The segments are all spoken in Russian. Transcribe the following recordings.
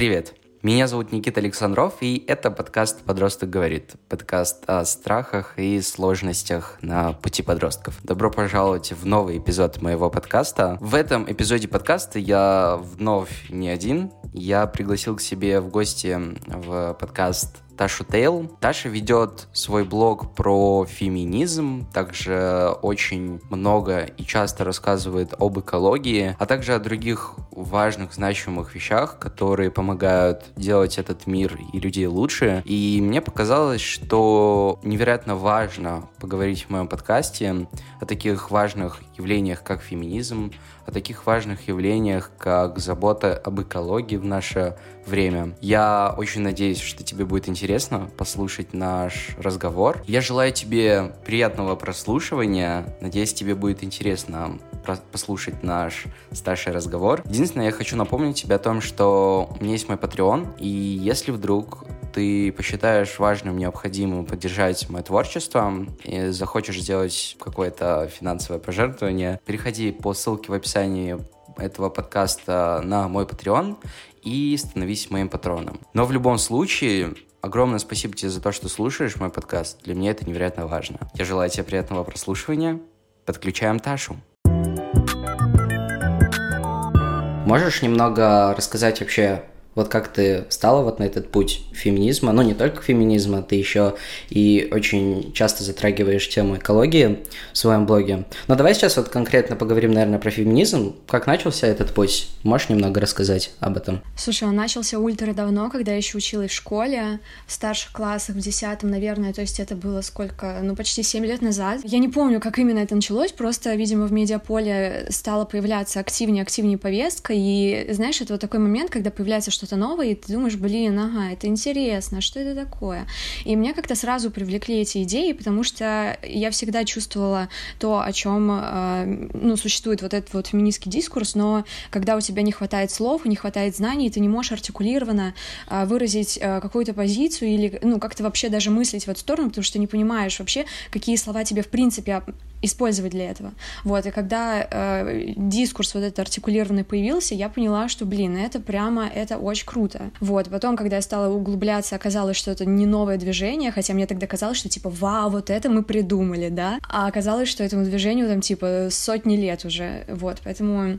Привет! Меня зовут Никита Александров, и это подкаст «Подросток говорит». Подкаст о страхах и сложностях на пути подростков. Добро пожаловать в новый эпизод моего подкаста. В этом эпизоде подкаста я вновь не один. Я пригласил к себе в гости в подкаст Ташу Тейл. Таша ведет свой блог про феминизм, также очень много и часто рассказывает об экологии, а также о других важных, значимых вещах, которые помогают делать этот мир и людей лучше. И мне показалось, что невероятно важно поговорить в моем подкасте о таких важных явлениях, как феминизм, о таких важных явлениях, как забота об экологии в наше время. Я очень надеюсь, что тебе будет интересно послушать наш разговор. Я желаю тебе приятного прослушивания. Надеюсь, тебе будет интересно послушать наш старший разговор. Единственное, я хочу напомнить тебе о том, что у меня есть мой Patreon, и если вдруг ты посчитаешь важным, необходимым поддержать мое творчество и захочешь сделать какое-то финансовое пожертвование, переходи по ссылке в описании этого подкаста на мой Patreon и становись моим патроном. Но в любом случае, огромное спасибо тебе за то, что слушаешь мой подкаст. Для меня это невероятно важно. Я желаю тебе приятного прослушивания. Подключаем Ташу. Можешь немного рассказать вообще вот как ты стала вот на этот путь феминизма, ну не только феминизма, ты еще и очень часто затрагиваешь тему экологии в своем блоге. Но давай сейчас вот конкретно поговорим, наверное, про феминизм. Как начался этот путь? Можешь немного рассказать об этом? Слушай, он начался ультра давно, когда я еще училась в школе, в старших классах, в десятом, наверное, то есть это было сколько, ну почти семь лет назад. Я не помню, как именно это началось, просто, видимо, в медиаполе стала появляться активнее, активнее повестка, и знаешь, это вот такой момент, когда появляется что-то новое, и ты думаешь, блин, ага, это интересно, что это такое? И меня как-то сразу привлекли эти идеи, потому что я всегда чувствовала то, о чем, э, ну, существует вот этот вот феминистский дискурс, но когда у тебя не хватает слов, не хватает знаний, ты не можешь артикулированно э, выразить э, какую-то позицию или, ну, как-то вообще даже мыслить в эту сторону, потому что не понимаешь вообще, какие слова тебе в принципе использовать для этого. Вот, и когда э, дискурс вот этот артикулированный появился, я поняла, что, блин, это прямо, это очень круто. Вот, потом, когда я стала углубляться, оказалось, что это не новое движение, хотя мне тогда казалось, что, типа, вау, вот это мы придумали, да, а оказалось, что этому движению, там, типа, сотни лет уже, вот, поэтому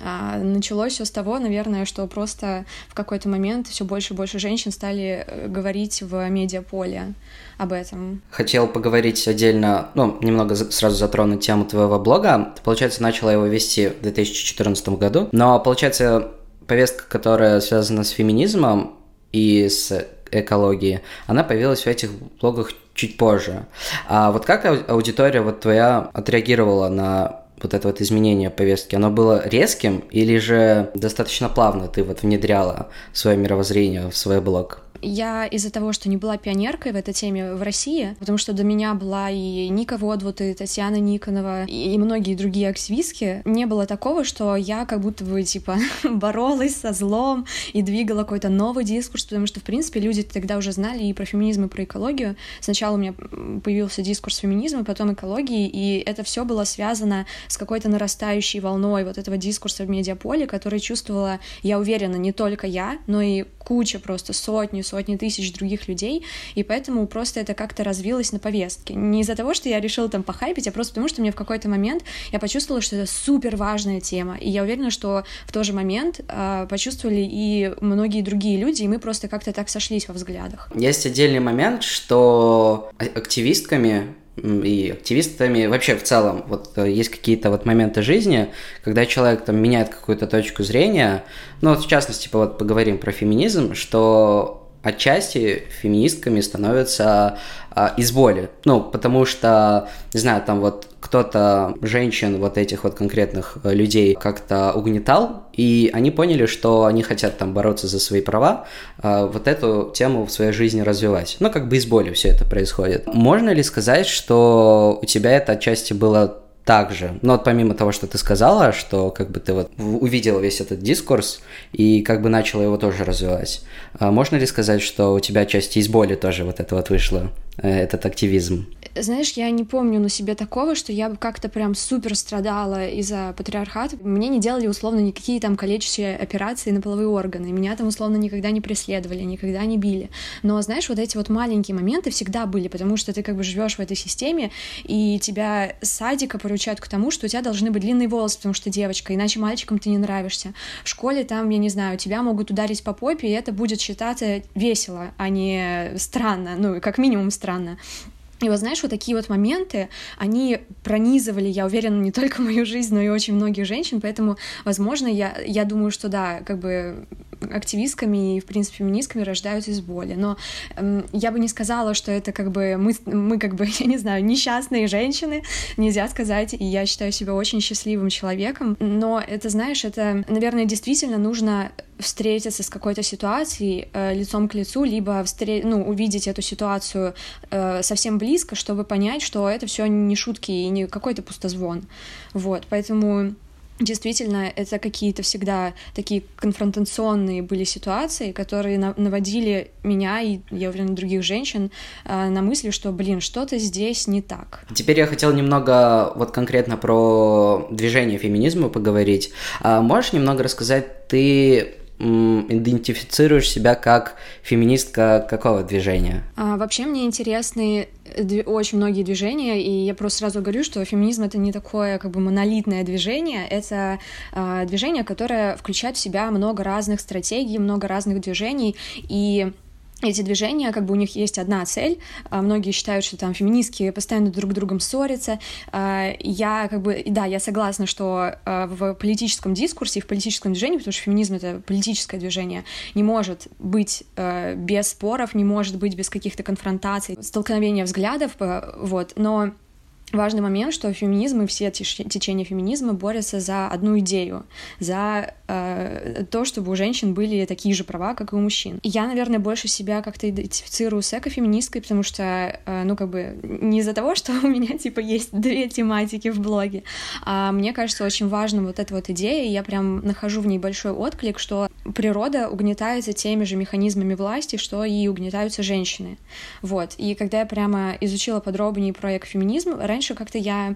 началось все с того, наверное, что просто в какой-то момент все больше и больше женщин стали э, говорить в медиаполе об этом. Хотел поговорить отдельно, ну, немного сразу затронуть тему твоего блога. Ты, получается, начала его вести в 2014 году, но, получается, повестка, которая связана с феминизмом и с экологией, она появилась в этих блогах чуть позже. А вот как аудитория вот твоя отреагировала на вот это вот изменение повестки, оно было резким или же достаточно плавно ты вот внедряла свое мировоззрение в свой блог? Я из-за того, что не была пионеркой в этой теме в России, потому что до меня была и Ника Водвуд, и Татьяна Никонова, и многие другие активистки, не было такого, что я как будто бы, типа, боролась со злом и двигала какой-то новый дискурс, потому что, в принципе, люди тогда уже знали и про феминизм, и про экологию. Сначала у меня появился дискурс феминизма, потом экологии, и это все было связано с какой-то нарастающей волной вот этого дискурса в медиаполе, который чувствовала, я уверена, не только я, но и куча просто сотни, сотни тысяч других людей, и поэтому просто это как-то развилось на повестке. Не из-за того, что я решила там похайпить, а просто потому, что мне в какой-то момент я почувствовала, что это супер важная тема, и я уверена, что в тот же момент э, почувствовали и многие другие люди, и мы просто как-то так сошлись во взглядах. Есть отдельный момент, что активистками и активистами вообще в целом вот э, есть какие-то вот моменты жизни, когда человек там меняет какую-то точку зрения, ну вот в частности, типа вот поговорим про феминизм, что отчасти феминистками становятся а, из боли. Ну, потому что, не знаю, там вот кто-то женщин, вот этих вот конкретных э, людей как-то угнетал, и они поняли, что они хотят там бороться за свои права, а, вот эту тему в своей жизни развивать. Ну, как бы из боли все это происходит. Можно ли сказать, что у тебя это отчасти было также. Но вот помимо того, что ты сказала, что как бы ты вот увидела весь этот дискурс и как бы начала его тоже развивать, а можно ли сказать, что у тебя часть из боли тоже вот это вот вышло, э, этот активизм? Знаешь, я не помню на себе такого, что я бы как-то прям супер страдала из-за патриархата. Мне не делали условно никакие там калечащие операции на половые органы. Меня там условно никогда не преследовали, никогда не били. Но, знаешь, вот эти вот маленькие моменты всегда были, потому что ты как бы живешь в этой системе, и тебя садика поручают к тому, что у тебя должны быть длинные волосы, потому что девочка, иначе мальчикам ты не нравишься. В школе там, я не знаю, тебя могут ударить по попе, и это будет считаться весело, а не странно, ну, как минимум странно. И вот знаешь, вот такие вот моменты, они пронизывали, я уверена, не только мою жизнь, но и очень многих женщин, поэтому, возможно, я, я думаю, что да, как бы активистками и, в принципе, феминистками рождаются из боли. Но эм, я бы не сказала, что это как бы мы, мы как бы, я не знаю, несчастные женщины, нельзя сказать, и я считаю себя очень счастливым человеком. Но это, знаешь, это, наверное, действительно нужно встретиться с какой-то ситуацией э, лицом к лицу, либо встре- ну, увидеть эту ситуацию э, совсем близко, чтобы понять, что это все не шутки и не какой-то пустозвон. Вот, поэтому Действительно, это какие-то всегда такие конфронтационные были ситуации, которые наводили меня и, я уверена, других женщин э, на мысли, что, блин, что-то здесь не так. Теперь я хотел немного вот конкретно про движение феминизма поговорить. А можешь немного рассказать, ты идентифицируешь себя как феминистка какого движения? А, вообще мне интересны очень многие движения, и я просто сразу говорю, что феминизм это не такое как бы монолитное движение, это э, движение, которое включает в себя много разных стратегий, много разных движений, и эти движения, как бы у них есть одна цель. А, многие считают, что там феминистки постоянно друг с другом ссорятся. А, я как бы, да, я согласна, что а, в политическом дискурсе, в политическом движении, потому что феминизм — это политическое движение, не может быть без споров, не может быть без каких-то конфронтаций, столкновения взглядов, вот, но важный момент, что феминизм и все течения феминизма борются за одну идею, за э, то, чтобы у женщин были такие же права, как и у мужчин. Я, наверное, больше себя как-то идентифицирую с экофеминисткой, потому что, э, ну, как бы, не из-за того, что у меня, типа, есть две тематики в блоге, а мне кажется, очень важна вот эта вот идея, и я прям нахожу в ней большой отклик, что природа угнетается теми же механизмами власти, что и угнетаются женщины. Вот. И когда я прямо изучила подробнее про экофеминизм, раньше как-то я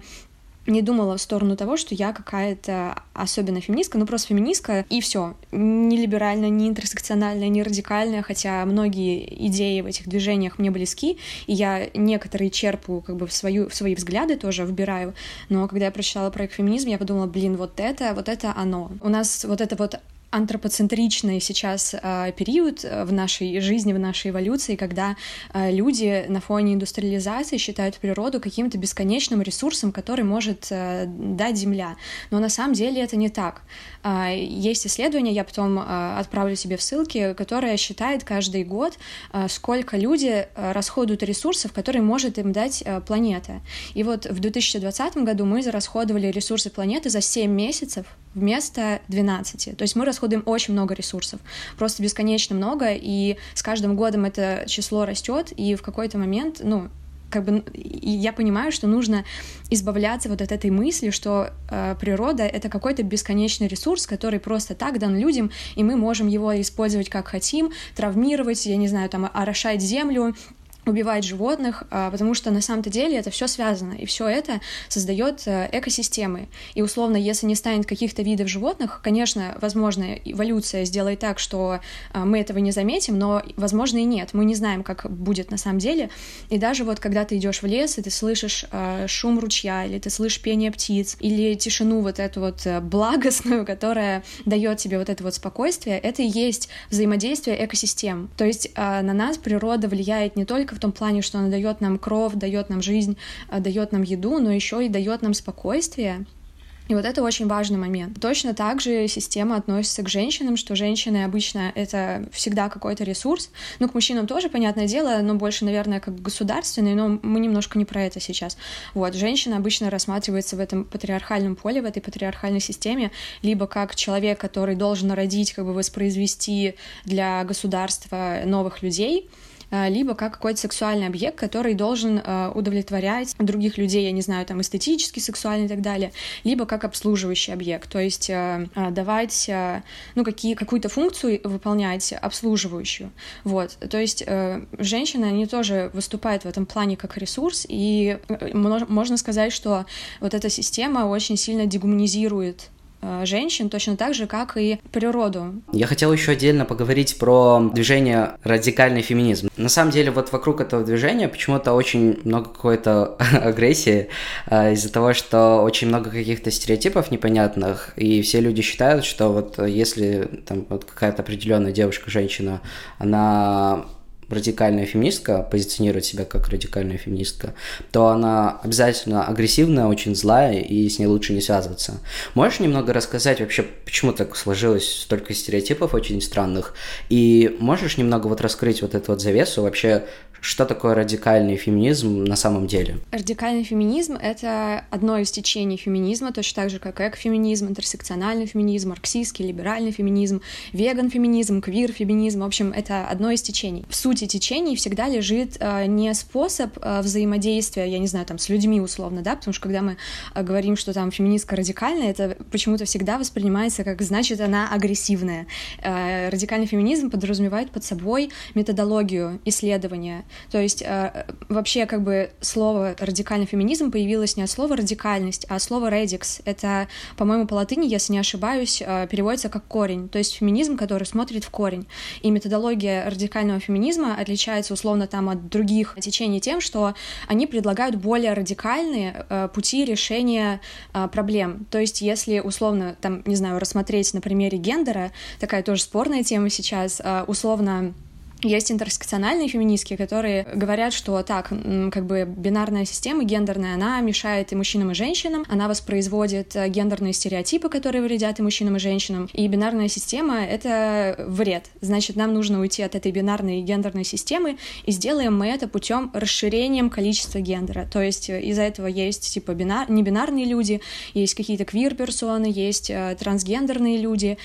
не думала в сторону того, что я какая-то особенно феминистка, ну просто феминистка, и все. Не либеральная, не интерсекциональная, не радикальная, хотя многие идеи в этих движениях мне близки, и я некоторые черпаю как бы в, свою, в свои взгляды тоже вбираю, но когда я прочитала проект феминизм, я подумала, блин, вот это, вот это оно. У нас вот это вот антропоцентричный сейчас э, период э, в нашей жизни, в нашей эволюции, когда э, люди на фоне индустриализации считают природу каким-то бесконечным ресурсом, который может э, дать Земля. Но на самом деле это не так. Э, есть исследование, я потом отправлю себе в ссылки, которое считает каждый год, сколько люди расходуют ресурсов, которые может им дать планета. И вот в 2020 году мы зарасходовали ресурсы планеты за 7 месяцев вместо 12. То есть мы расходуем очень много ресурсов, просто бесконечно много, и с каждым годом это число растет, и в какой-то момент, ну, как бы я понимаю, что нужно избавляться вот от этой мысли, что э, природа это какой-то бесконечный ресурс, который просто так дан людям, и мы можем его использовать как хотим, травмировать, я не знаю, там орошать землю, убивать животных, а, потому что на самом-то деле это все связано, и все это создает э, экосистемы. И условно, если не станет каких-то видов животных, конечно, возможно, эволюция сделает так, что а, мы этого не заметим, но, возможно, и нет. Мы не знаем, как будет на самом деле. И даже вот когда ты идешь в лес, и ты слышишь а, шум ручья, или ты слышишь пение птиц, или тишину вот эту вот э, благостную, которая дает тебе вот это вот спокойствие, это и есть взаимодействие экосистем. То есть на нас природа влияет не только в том плане, что она дает нам кровь, дает нам жизнь, э, дает нам еду, но еще и дает нам спокойствие. И вот это очень важный момент. Точно так же система относится к женщинам, что женщины обычно это всегда какой-то ресурс. Ну, к мужчинам тоже, понятное дело, но больше, наверное, как государственный, но мы немножко не про это сейчас. Вот, женщина обычно рассматривается в этом патриархальном поле, в этой патриархальной системе, либо как человек, который должен родить, как бы воспроизвести для государства новых людей, либо как какой-то сексуальный объект, который должен удовлетворять других людей, я не знаю, там эстетически, сексуально и так далее, либо как обслуживающий объект, то есть давать, ну, какие, какую-то функцию выполнять обслуживающую. Вот, то есть женщины, они тоже выступают в этом плане как ресурс, и можно сказать, что вот эта система очень сильно дегуманизирует Э, женщин, точно так же, как и природу. Я хотел еще отдельно поговорить про движение радикальный феминизм. На самом деле, вот вокруг этого движения почему-то очень много какой-то агрессии э, из-за того, что очень много каких-то стереотипов непонятных, и все люди считают, что вот если там вот какая-то определенная девушка, женщина, она радикальная феминистка, позиционирует себя как радикальная феминистка, то она обязательно агрессивная, очень злая, и с ней лучше не связываться. Можешь немного рассказать вообще, почему так сложилось столько стереотипов очень странных, и можешь немного вот раскрыть вот эту вот завесу, вообще, что такое радикальный феминизм на самом деле? Радикальный феминизм — это одно из течений феминизма, точно так же, как экофеминизм, интерсекциональный феминизм, марксистский, либеральный феминизм, веган-феминизм, квир-феминизм. В общем, это одно из течений. В сути течений всегда лежит э, не способ э, взаимодействия, я не знаю, там, с людьми условно, да, потому что когда мы э, говорим, что там феминистка радикальная, это почему-то всегда воспринимается как, значит, она агрессивная. Радикальный феминизм подразумевает под собой методологию исследования, то есть вообще как бы слово радикальный феминизм появилось не от слова радикальность, а от слова радикс. Это, по-моему, по латыни, если не ошибаюсь, переводится как корень, то есть феминизм, который смотрит в корень. И методология радикального феминизма отличается условно там от других течений тем, что они предлагают более радикальные э, пути решения проблем. То есть если условно там, не знаю, рассмотреть на примере гендера, такая тоже спорная тема сейчас, условно есть интерсекциональные феминистки, которые говорят, что так, как бы бинарная система гендерная, она мешает и мужчинам, и женщинам, она воспроизводит э, гендерные стереотипы, которые вредят и мужчинам, и женщинам, и бинарная система — это вред. Значит, нам нужно уйти от этой бинарной гендерной системы, и сделаем мы это путем расширением количества гендера. То есть э, из-за этого есть, типа, бинар... небинарные люди, есть какие-то квир-персоны, есть э, трансгендерные люди,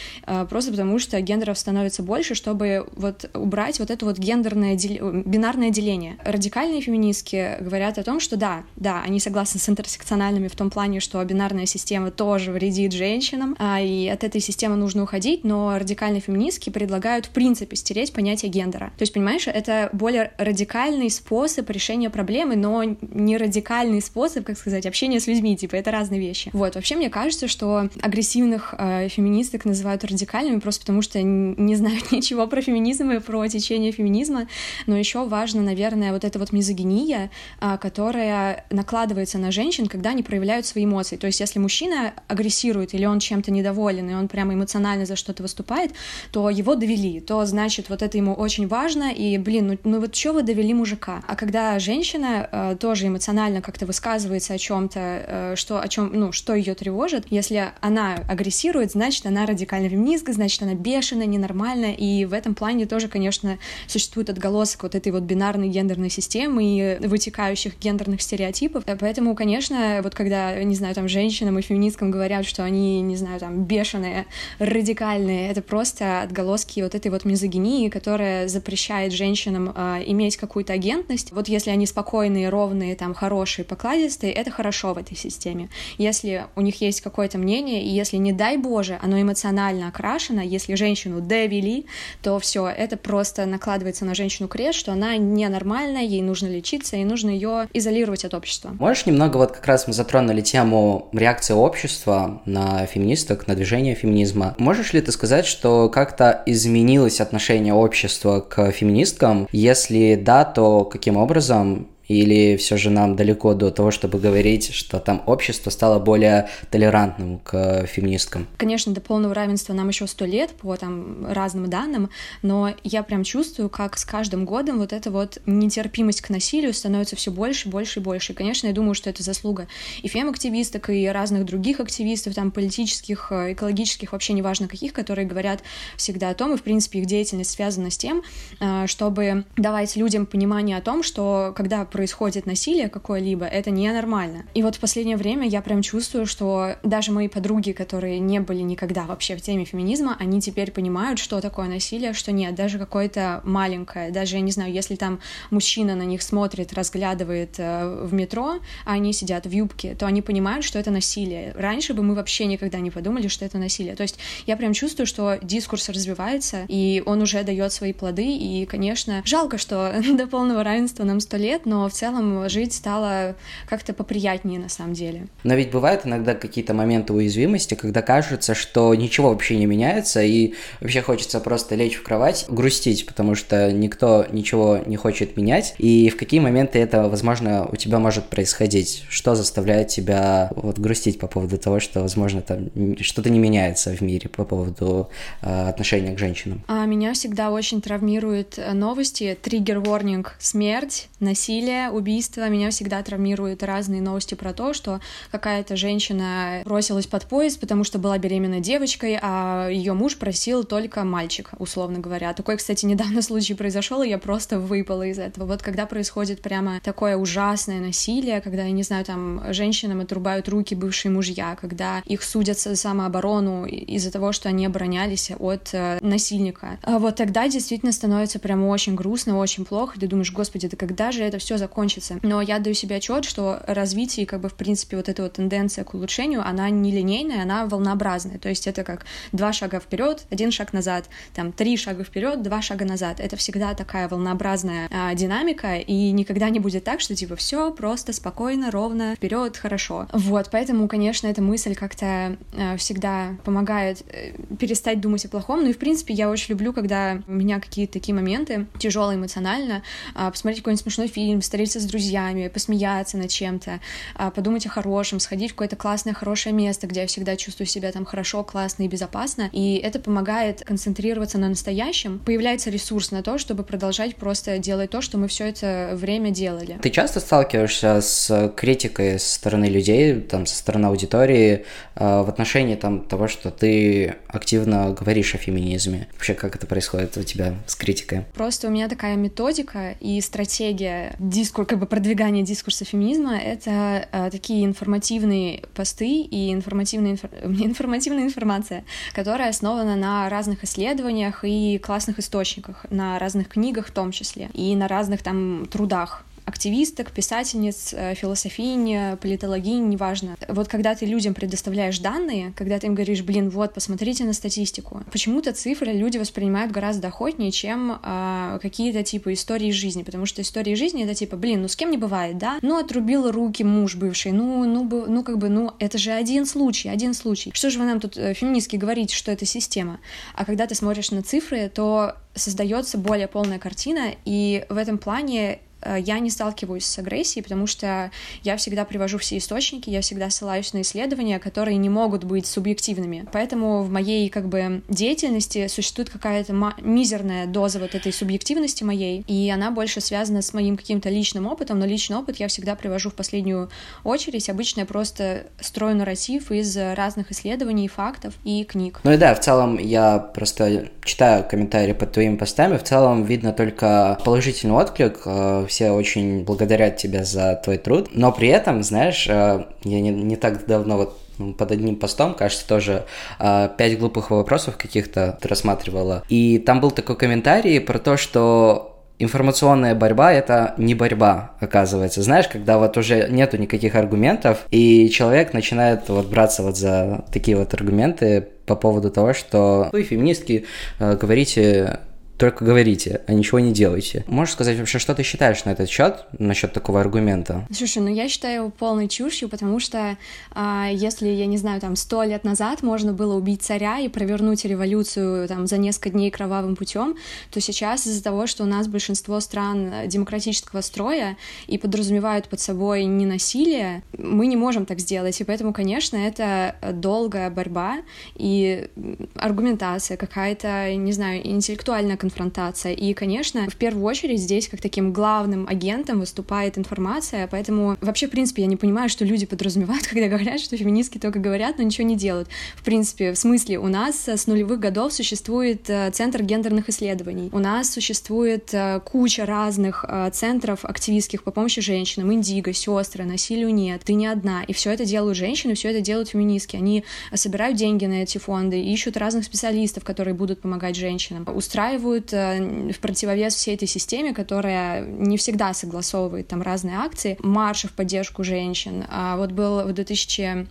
просто потому что гендеров становится больше, чтобы вот убрать вот это вот гендерное, дел... бинарное деление. Радикальные феминистки говорят о том, что да, да, они согласны с интерсекциональными в том плане, что бинарная система тоже вредит женщинам, а, и от этой системы нужно уходить, но радикальные феминистки предлагают в принципе стереть понятие гендера. То есть, понимаешь, это более радикальный способ решения проблемы, но не радикальный способ, как сказать, общения с людьми, типа, это разные вещи. Вот, вообще мне кажется, что агрессивных э, феминисток называют радикальными просто потому, что не знают ничего про феминизм и про течение течение феминизма, но еще важно, наверное, вот эта вот мизогиния, а, которая накладывается на женщин, когда они проявляют свои эмоции. То есть если мужчина агрессирует или он чем-то недоволен, и он прямо эмоционально за что-то выступает, то его довели, то значит вот это ему очень важно, и, блин, ну, ну вот что вы довели мужика? А когда женщина э, тоже эмоционально как-то высказывается о чем-то, э, что, о чем, ну, что ее тревожит, если она агрессирует, значит, она радикально феминистка, значит, она бешеная, ненормальная, и в этом плане тоже, конечно, существует отголосок вот этой вот бинарной гендерной системы и вытекающих гендерных стереотипов. Поэтому, конечно, вот когда, не знаю, там женщинам и феминисткам говорят, что они, не знаю, там бешеные, радикальные, это просто отголоски вот этой вот мизогинии, которая запрещает женщинам э, иметь какую-то агентность. Вот если они спокойные, ровные, там хорошие, покладистые, это хорошо в этой системе. Если у них есть какое-то мнение, и если, не дай Боже, оно эмоционально окрашено, если женщину довели, то все, это просто накладывается на женщину крест, что она ненормальная, ей нужно лечиться, и нужно ее изолировать от общества. Можешь немного, вот как раз мы затронули тему реакции общества на феминисток, на движение феминизма. Можешь ли ты сказать, что как-то изменилось отношение общества к феминисткам? Если да, то каким образом? Или все же нам далеко до того, чтобы говорить, что там общество стало более толерантным к феминисткам? Конечно, до полного равенства нам еще сто лет по там разным данным, но я прям чувствую, как с каждым годом вот эта вот нетерпимость к насилию становится все больше, больше и больше. И, конечно, я думаю, что это заслуга и фем-активисток, и разных других активистов, там, политических, экологических, вообще неважно каких, которые говорят всегда о том, и, в принципе, их деятельность связана с тем, э, чтобы давать людям понимание о том, что когда происходит насилие какое-либо, это ненормально. И вот в последнее время я прям чувствую, что даже мои подруги, которые не были никогда вообще в теме феминизма, они теперь понимают, что такое насилие, что нет, даже какое-то маленькое, даже, я не знаю, если там мужчина на них смотрит, разглядывает э, в метро, а они сидят в юбке, то они понимают, что это насилие. Раньше бы мы вообще никогда не подумали, что это насилие. То есть я прям чувствую, что дискурс развивается, и он уже дает свои плоды, и, конечно, жалко, что до полного равенства нам сто лет, но в целом жить стало как-то поприятнее на самом деле. Но ведь бывают иногда какие-то моменты уязвимости, когда кажется, что ничего вообще не меняется, и вообще хочется просто лечь в кровать, грустить, потому что никто ничего не хочет менять. И в какие моменты это, возможно, у тебя может происходить? Что заставляет тебя вот грустить по поводу того, что, возможно, там что-то не меняется в мире по поводу э, отношения к женщинам? А меня всегда очень травмируют новости, триггер-ворнинг, смерть, насилие, убийство. Меня всегда травмируют разные новости про то, что какая-то женщина бросилась под поезд, потому что была беременна девочкой, а ее муж просил только мальчик, условно говоря. Такой, кстати, недавно случай произошел, и я просто выпала из этого. Вот когда происходит прямо такое ужасное насилие, когда, я не знаю, там женщинам отрубают руки бывшие мужья, когда их судят за самооборону из-за того, что они оборонялись от э, насильника. А вот тогда действительно становится прям очень грустно, очень плохо, ты думаешь, господи, да когда же это все закончится? Но я даю себе отчет, что развитие, как бы, в принципе, вот эта вот тенденция к улучшению, она не линейная, она волнообразная. То есть это как два шага вперед, один шаг назад, там три шага вперед, два шага назад. Это всегда такая волнообразная а, динамика, и никогда не будет так, что типа все просто спокойно, ровно, вперед, хорошо. Вот, поэтому, конечно, эта мысль как-то а, всегда помогает э, перестать думать о плохом. Ну и в принципе я очень люблю, когда у меня какие-то такие моменты тяжелые эмоционально, а, посмотреть какой-нибудь смешной фильм, встретиться с друзьями, посмеяться над чем-то, а, подумать о хорошем, сходить в какое-то классное, хорошее место, где я всегда чувствую себя там хорошо, классно и безопасно. И это помогает концентрироваться на настоящем. Появляется ресурс на то, чтобы продолжать просто делать то, что мы все это время делали. Ты часто сталкиваешься с критикой со стороны людей, там, со стороны аудитории э, в отношении там, того, что ты активно говоришь о феминизме? Вообще, как это происходит у тебя с критикой? Просто у меня такая методика и стратегия дискур, как бы продвигания дискурса феминизма — это э, такие информативные посты и информативная, инфор... информативная информация, которая основана на разных исследованиях и классных источниках, на разных книгах в том числе, и на разных там трудах активисток, писательниц, э, философинь, политологинь, неважно. Вот когда ты людям предоставляешь данные, когда ты им говоришь, блин, вот, посмотрите на статистику, почему-то цифры люди воспринимают гораздо охотнее, чем э, какие-то типа истории жизни, потому что истории жизни это типа, блин, ну с кем не бывает, да? Ну, отрубил руки муж бывший, ну, ну, ну, как бы, ну, это же один случай, один случай. Что же вы нам тут, э, феминистки, говорите, что это система? А когда ты смотришь на цифры, то создается более полная картина, и в этом плане я не сталкиваюсь с агрессией, потому что я всегда привожу все источники, я всегда ссылаюсь на исследования, которые не могут быть субъективными. Поэтому в моей как бы деятельности существует какая-то мизерная доза вот этой субъективности моей, и она больше связана с моим каким-то личным опытом, но личный опыт я всегда привожу в последнюю очередь. Обычно я просто строю нарратив из разных исследований, фактов и книг. Ну и да, в целом я просто читаю комментарии под твоими постами, в целом видно только положительный отклик, э, все очень благодарят тебя за твой труд, но при этом, знаешь, э, я не, не так давно вот под одним постом, кажется, тоже э, пять глупых вопросов каких-то рассматривала. И там был такой комментарий про то, что информационная борьба — это не борьба, оказывается. Знаешь, когда вот уже нету никаких аргументов, и человек начинает вот браться вот за такие вот аргументы по поводу того, что вы, феминистки, э, говорите только говорите, а ничего не делайте. Можешь сказать вообще, что ты считаешь на этот счет, насчет такого аргумента? Слушай, ну я считаю его полной чушью, потому что а, если, я не знаю, там сто лет назад можно было убить царя и провернуть революцию там за несколько дней кровавым путем, то сейчас из-за того, что у нас большинство стран демократического строя и подразумевают под собой не насилие, мы не можем так сделать, и поэтому, конечно, это долгая борьба и аргументация какая-то, не знаю, интеллектуальная конфронтация. И, конечно, в первую очередь здесь как таким главным агентом выступает информация, поэтому вообще, в принципе, я не понимаю, что люди подразумевают, когда говорят, что феминистки только говорят, но ничего не делают. В принципе, в смысле, у нас с нулевых годов существует э, Центр гендерных исследований, у нас существует э, куча разных э, центров активистских по помощи женщинам, индиго, сестры, насилию нет, ты не одна, и все это делают женщины, все это делают феминистки, они собирают деньги на эти фонды, ищут разных специалистов, которые будут помогать женщинам, устраивают в противовес всей этой системе, которая не всегда согласовывает там разные акции, марши в поддержку женщин. А вот был в 2000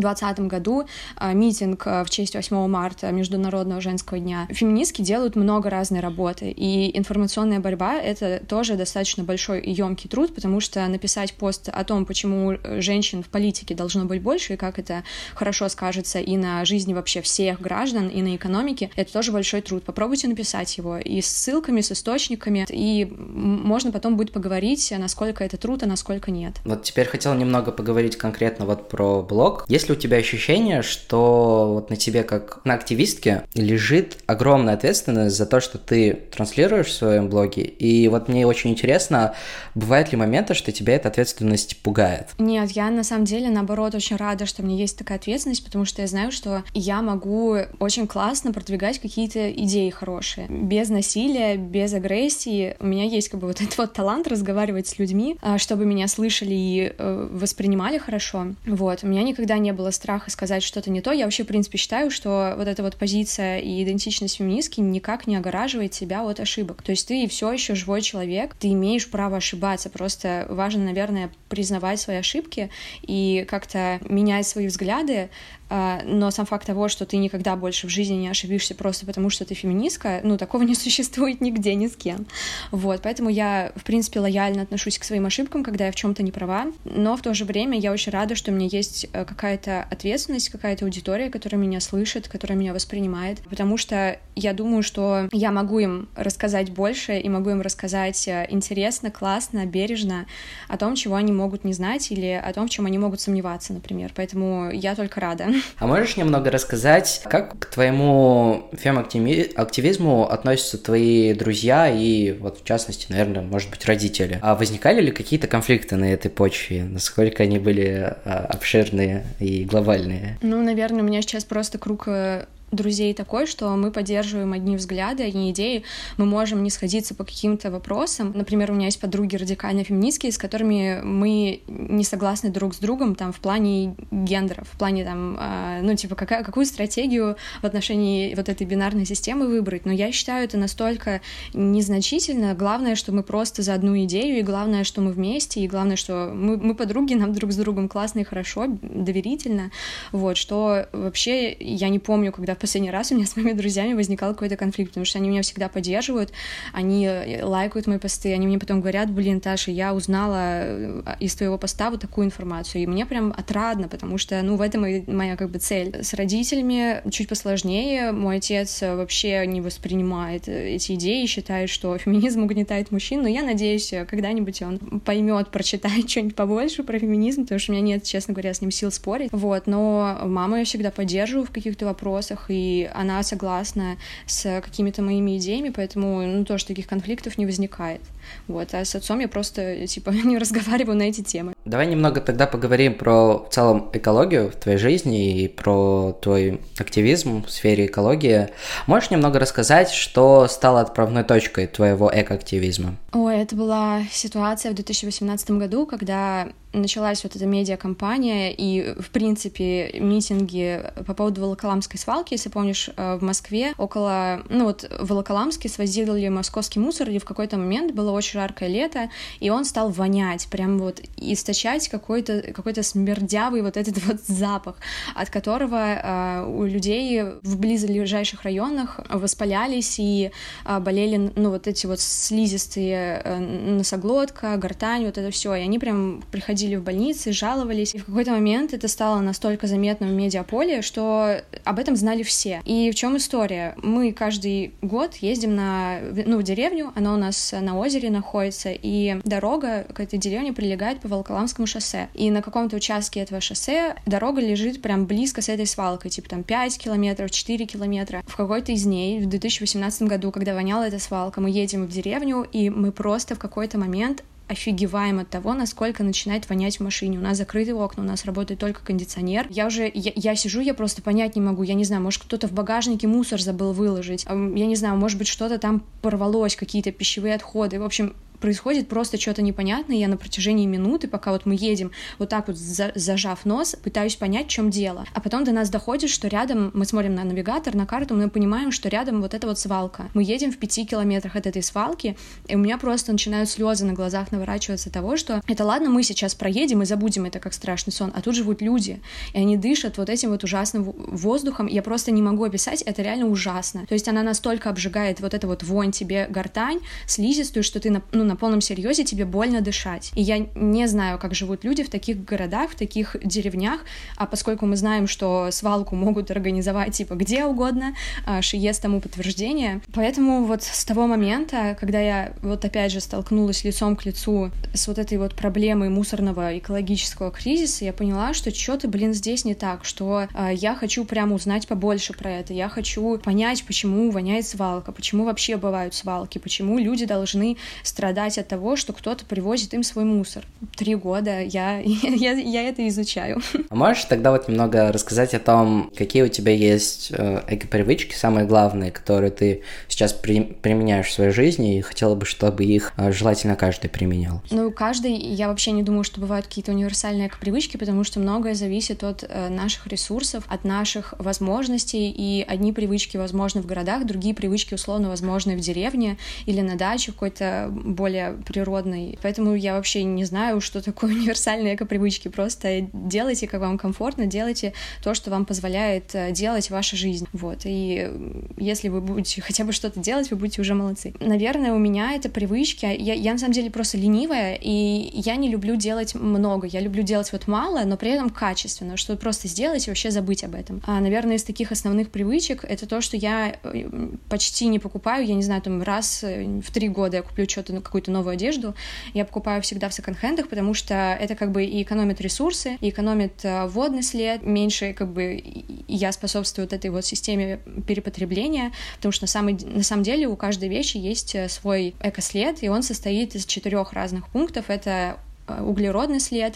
2020 году а, митинг а, в честь 8 марта Международного женского дня. Феминистки делают много разной работы, и информационная борьба — это тоже достаточно большой и емкий труд, потому что написать пост о том, почему женщин в политике должно быть больше, и как это хорошо скажется и на жизни вообще всех граждан, и на экономике, это тоже большой труд. Попробуйте написать его и с ссылками, с источниками, и можно потом будет поговорить, насколько это труд, а насколько нет. Вот теперь хотел немного поговорить конкретно вот про блог. Если есть ли у тебя ощущение, что вот на тебе, как на активистке, лежит огромная ответственность за то, что ты транслируешь в своем блоге? И вот мне очень интересно, бывают ли моменты, что тебя эта ответственность пугает? Нет, я на самом деле, наоборот, очень рада, что у меня есть такая ответственность, потому что я знаю, что я могу очень классно продвигать какие-то идеи хорошие. Без насилия, без агрессии. У меня есть как бы вот этот вот талант разговаривать с людьми, а, чтобы меня слышали и э, воспринимали хорошо. Вот. У меня никогда не было страха сказать что-то не то. Я вообще, в принципе, считаю, что вот эта вот позиция и идентичность феминистки никак не огораживает себя от ошибок. То есть ты все еще живой человек, ты имеешь право ошибаться. Просто важно, наверное, признавать свои ошибки и как-то менять свои взгляды, а, но сам факт того, что ты никогда больше в жизни не ошибишься просто потому, что ты феминистка, ну, такого не существует нигде, ни с кем. Вот, поэтому я, в принципе, лояльно отношусь к своим ошибкам, когда я в чем то не права, но в то же время я очень рада, что у меня есть э, какая-то ответственность, какая-то аудитория, которая меня слышит, которая меня воспринимает, потому что я думаю, что я могу им рассказать больше и могу им рассказать э, интересно, классно, бережно о том, чего они могут не знать или о том, в чем они могут сомневаться, например. Поэтому я только рада. А можешь немного рассказать, как к твоему фем-активизму относятся твои друзья и, вот в частности, наверное, может быть, родители? А возникали ли какие-то конфликты на этой почве? Насколько они были а, обширные и глобальные? Ну, наверное, у меня сейчас просто круг э, друзей такой, что мы поддерживаем одни взгляды, одни идеи, мы можем не сходиться по каким-то вопросам. Например, у меня есть подруги радикально феминистские, с которыми мы не согласны друг с другом там в плане гендеров, в плане там, э, ну, типа, какая, какую стратегию в отношении вот этой бинарной системы выбрать. Но я считаю это настолько незначительно. Главное, что мы просто за одну идею, и главное, что мы вместе, и главное, что мы, мы подруги, нам друг с другом классно и хорошо, доверительно. Вот, что вообще я не помню, когда в последний раз у меня с моими друзьями возникал какой-то конфликт, потому что они меня всегда поддерживают, они э, лайкают мои посты, они мне потом говорят, блин, Таша, я узнала э, из твоего поста вот такую информацию, и мне прям отрадно, потому что, ну, в этом моя как бы цель. С родителями чуть посложнее, мой отец вообще не воспринимает э, эти идеи, считает, что феминизм угнетает мужчин, но я надеюсь, когда-нибудь он поймет, прочитает что-нибудь побольше про феминизм, потому что у меня нет, честно говоря, с ним сил спорить, вот, но маму я всегда поддерживаю в каких-то вопросах, и она согласна с какими-то моими идеями, поэтому, ну, тоже таких конфликтов не возникает. Вот, а с отцом я просто, типа, не разговариваю на эти темы. Давай немного тогда поговорим про в целом экологию в твоей жизни и про твой активизм в сфере экологии. Можешь немного рассказать, что стало отправной точкой твоего экоактивизма? Ой, это была ситуация в 2018 году, когда началась вот эта медиакомпания и, в принципе, митинги по поводу Волоколамской свалки, если помнишь, э, в Москве около, ну вот в Волоколамске свозили московский мусор, и в какой-то момент было очень жаркое лето, и он стал вонять, прям вот источать какой-то какой смердявый вот этот вот запах, от которого э, у людей в близлежащих районах воспалялись и э, болели, ну вот эти вот слизистые э, носоглотка, гортань, вот это все, и они прям приходили ходили в больницы, жаловались. И в какой-то момент это стало настолько заметным в медиаполе, что об этом знали все. И в чем история? Мы каждый год ездим на, ну, в деревню, она у нас на озере находится, и дорога к этой деревне прилегает по Пермскому шоссе. И на каком-то участке этого шоссе дорога лежит прям близко с этой свалкой, типа там 5 километров, 4 километра. В какой-то из дней, в 2018 году, когда воняла эта свалка, мы едем в деревню, и мы просто в какой-то момент офигеваем от того, насколько начинает вонять в машине. У нас закрыты окна, у нас работает только кондиционер. Я уже, я, я сижу, я просто понять не могу. Я не знаю, может, кто-то в багажнике мусор забыл выложить. Я не знаю, может быть, что-то там порвалось, какие-то пищевые отходы. В общем, происходит просто что-то непонятное. Я на протяжении минуты, пока вот мы едем, вот так вот за, зажав нос, пытаюсь понять, в чем дело. А потом до нас доходит, что рядом, мы смотрим на навигатор, на карту, мы понимаем, что рядом вот эта вот свалка. Мы едем в пяти километрах от этой свалки, и у меня просто начинают слезы на глазах наворачиваться того, что это ладно, мы сейчас проедем и забудем это как страшный сон, а тут живут люди, и они дышат вот этим вот ужасным воздухом. Я просто не могу описать, это реально ужасно. То есть она настолько обжигает вот это вот вонь тебе гортань, слизистую, что ты, ну, на полном серьезе тебе больно дышать. И я не знаю, как живут люди в таких городах, в таких деревнях, а поскольку мы знаем, что свалку могут организовать типа где угодно, а, ШИЕС тому подтверждение. Поэтому вот с того момента, когда я вот опять же столкнулась лицом к лицу с вот этой вот проблемой мусорного экологического кризиса, я поняла, что что-то, блин, здесь не так, что э, я хочу прямо узнать побольше про это, я хочу понять, почему воняет свалка, почему вообще бывают свалки, почему люди должны страдать страдать от того, что кто-то привозит им свой мусор. Три года я, я, я это изучаю. А можешь тогда вот немного рассказать о том, какие у тебя есть эко-привычки, самые главные, которые ты сейчас при, применяешь в своей жизни, и хотела бы, чтобы их э, желательно каждый применял? Ну, каждый, я вообще не думаю, что бывают какие-то универсальные эко-привычки, потому что многое зависит от э, наших ресурсов, от наших возможностей, и одни привычки возможны в городах, другие привычки условно возможны в деревне или на даче какой-то более природной. Поэтому я вообще не знаю, что такое универсальные эко-привычки. Просто делайте, как вам комфортно, делайте то, что вам позволяет э, делать ваша жизнь. Вот. И если вы будете хотя бы что-то делать, вы будете уже молодцы. Наверное, у меня это привычки. Я, я на самом деле просто ленивая, и я не люблю делать много. Я люблю делать вот мало, но при этом качественно, что просто сделать и вообще забыть об этом. А, наверное, из таких основных привычек это то, что я э, почти не покупаю, я не знаю, там раз э, в три года я куплю что-то, ну, какую-то новую одежду, я покупаю всегда в секонд-хендах, потому что это как бы и экономит ресурсы, и экономит э, водный след, меньше как бы я способствую вот этой вот системе перепотребления, потому что на, самый, на самом деле у каждой вещи есть э, свой экослед, и он состоит из четырех разных пунктов. Это Э, углеродный след,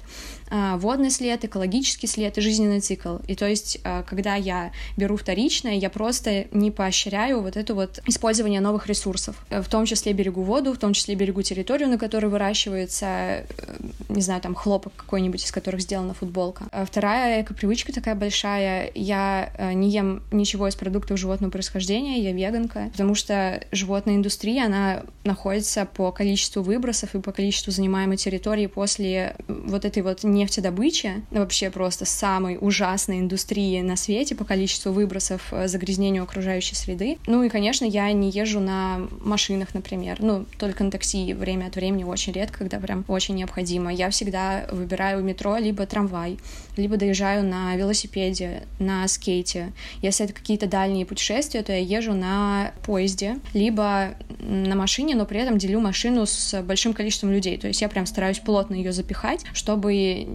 водный след, экологический след и жизненный цикл. И то есть, э, когда я беру вторичное, я просто не поощряю вот это вот использование новых ресурсов. В том числе берегу воду, в том числе берегу территорию, на которой выращивается, не знаю, там хлопок какой-нибудь, из которых сделана футболка. Вторая эко-привычка такая большая. Я не ем ничего из продуктов животного происхождения, я веганка, потому что животная индустрия, она находится по количеству выбросов и по количеству занимаемой территории, по после вот этой вот нефтедобычи, вообще просто самой ужасной индустрии на свете по количеству выбросов, э, загрязнению окружающей среды. Ну и, конечно, я не езжу на машинах, например, ну, только на такси время от времени, очень редко, когда прям очень необходимо. Я всегда выбираю метро либо трамвай, либо доезжаю на велосипеде, на скейте. Если это какие-то дальние путешествия, то я езжу на поезде, либо на машине, но при этом делю машину с большим количеством людей. То есть я прям стараюсь плотно ее запихать, чтобы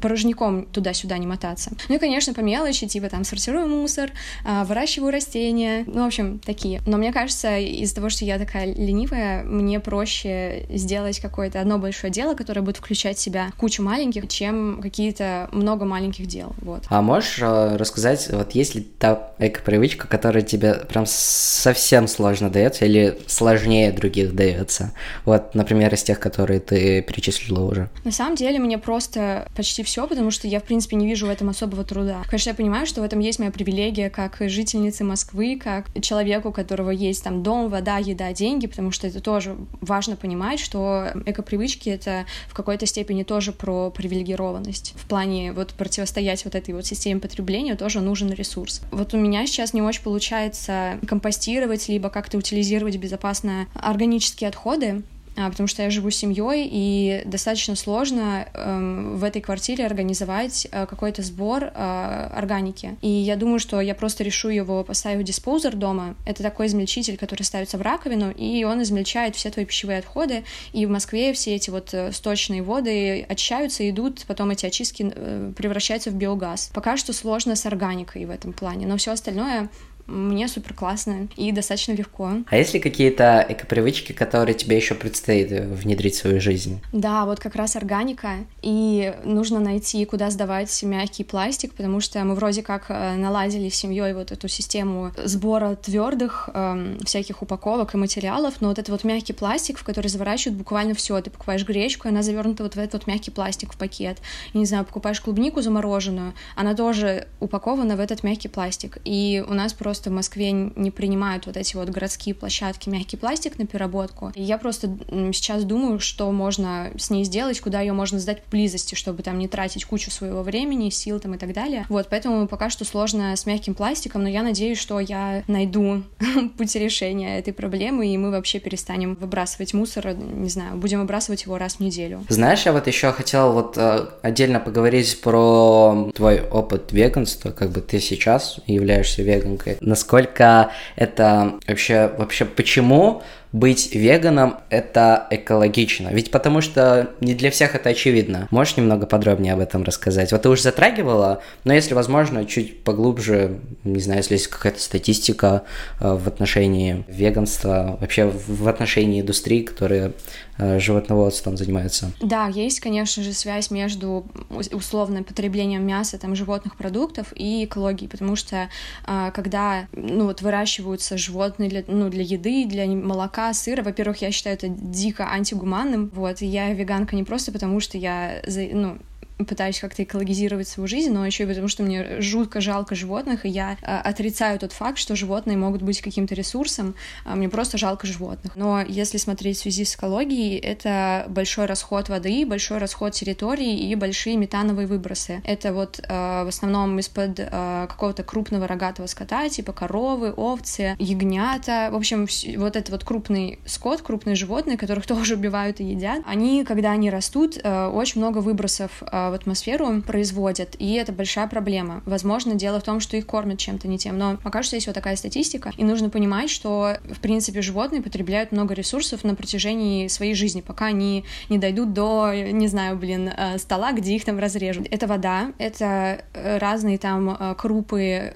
порожняком туда-сюда не мотаться. Ну и, конечно, по мелочи, типа там сортирую мусор, а, выращиваю растения, ну, в общем, такие. Но мне кажется, из-за того, что я такая ленивая, мне проще сделать какое-то одно большое дело, которое будет включать в себя кучу маленьких, чем какие-то много маленьких дел, вот. А можешь э, рассказать, вот есть ли та эко-привычка, которая тебе прям совсем сложно дается или сложнее других дается? Вот, например, из тех, которые ты перечислила уже. На самом деле мне просто почти все, потому что я, в принципе, не вижу в этом особого труда. Конечно, я понимаю, что в этом есть моя привилегия как жительницы Москвы, как человеку, у которого есть там дом, вода, еда, деньги, потому что это тоже важно понимать, что эко-привычки — это в какой-то степени тоже про привилегированность. В плане вот противостоять вот этой вот системе потребления тоже нужен ресурс. Вот у меня сейчас не очень получается компостировать, либо как-то утилизировать безопасно органические отходы, потому что я живу с семьей, и достаточно сложно эм, в этой квартире организовать э, какой-то сбор э, органики. И я думаю, что я просто решу его поставить в диспоузер дома. Это такой измельчитель, который ставится в раковину, и он измельчает все твои пищевые отходы. И в Москве все эти вот э, сточные воды очищаются, идут, потом эти очистки превращаются в биогаз. Пока что сложно с органикой в этом плане, но все остальное мне супер классно и достаточно легко. А есть ли какие-то эко-привычки, которые тебе еще предстоит внедрить в свою жизнь? Да, вот как раз органика, и нужно найти, куда сдавать мягкий пластик, потому что мы вроде как э, наладили с семьей вот эту систему сбора твердых э, всяких упаковок и материалов, но вот этот вот мягкий пластик, в который заворачивают буквально все. Ты покупаешь гречку, она завернута вот в этот вот мягкий пластик в пакет. Я не знаю, покупаешь клубнику замороженную, она тоже упакована в этот мягкий пластик. И у нас просто просто в Москве не принимают вот эти вот городские площадки мягкий пластик на переработку. И я просто сейчас думаю, что можно с ней сделать, куда ее можно сдать поблизости, чтобы там не тратить кучу своего времени, сил там и так далее. Вот, поэтому пока что сложно с мягким пластиком, но я надеюсь, что я найду путь решения этой проблемы, и мы вообще перестанем выбрасывать мусор, не знаю, будем выбрасывать его раз в неделю. Знаешь, я вот еще хотел вот э, отдельно поговорить про твой опыт веганства, как бы ты сейчас являешься веганкой насколько это вообще, вообще почему быть веганом это экологично? Ведь потому что не для всех это очевидно. Можешь немного подробнее об этом рассказать? Вот ты уже затрагивала, но если возможно, чуть поглубже, не знаю, если есть какая-то статистика э, в отношении веганства, вообще в отношении индустрии, которые животноводством занимаются. Да, есть, конечно же, связь между условным потреблением мяса, там, животных продуктов и экологией, потому что э, когда, ну, вот выращиваются животные для, ну, для еды, для молока, сыра. Во-первых, я считаю это дико антигуманным. Вот, и я веганка не просто потому, что я, ну, пытаюсь как-то экологизировать свою жизнь, но еще и потому, что мне жутко жалко животных, и я э, отрицаю тот факт, что животные могут быть каким-то ресурсом, а мне просто жалко животных. Но если смотреть в связи с экологией, это большой расход воды, большой расход территории и большие метановые выбросы. Это вот э, в основном из-под э, какого-то крупного рогатого скота, типа коровы, овцы, ягнята, в общем, вот это вот крупный скот, крупные животные, которых тоже убивают и едят, они, когда они растут, очень много выбросов в атмосферу производят, и это большая проблема. Возможно, дело в том, что их кормят чем-то не тем, но пока что есть вот такая статистика, и нужно понимать, что, в принципе, животные потребляют много ресурсов на протяжении своей жизни, пока они не дойдут до, не знаю, блин, э, стола, где их там разрежут. Это вода, это э, разные там э, крупы,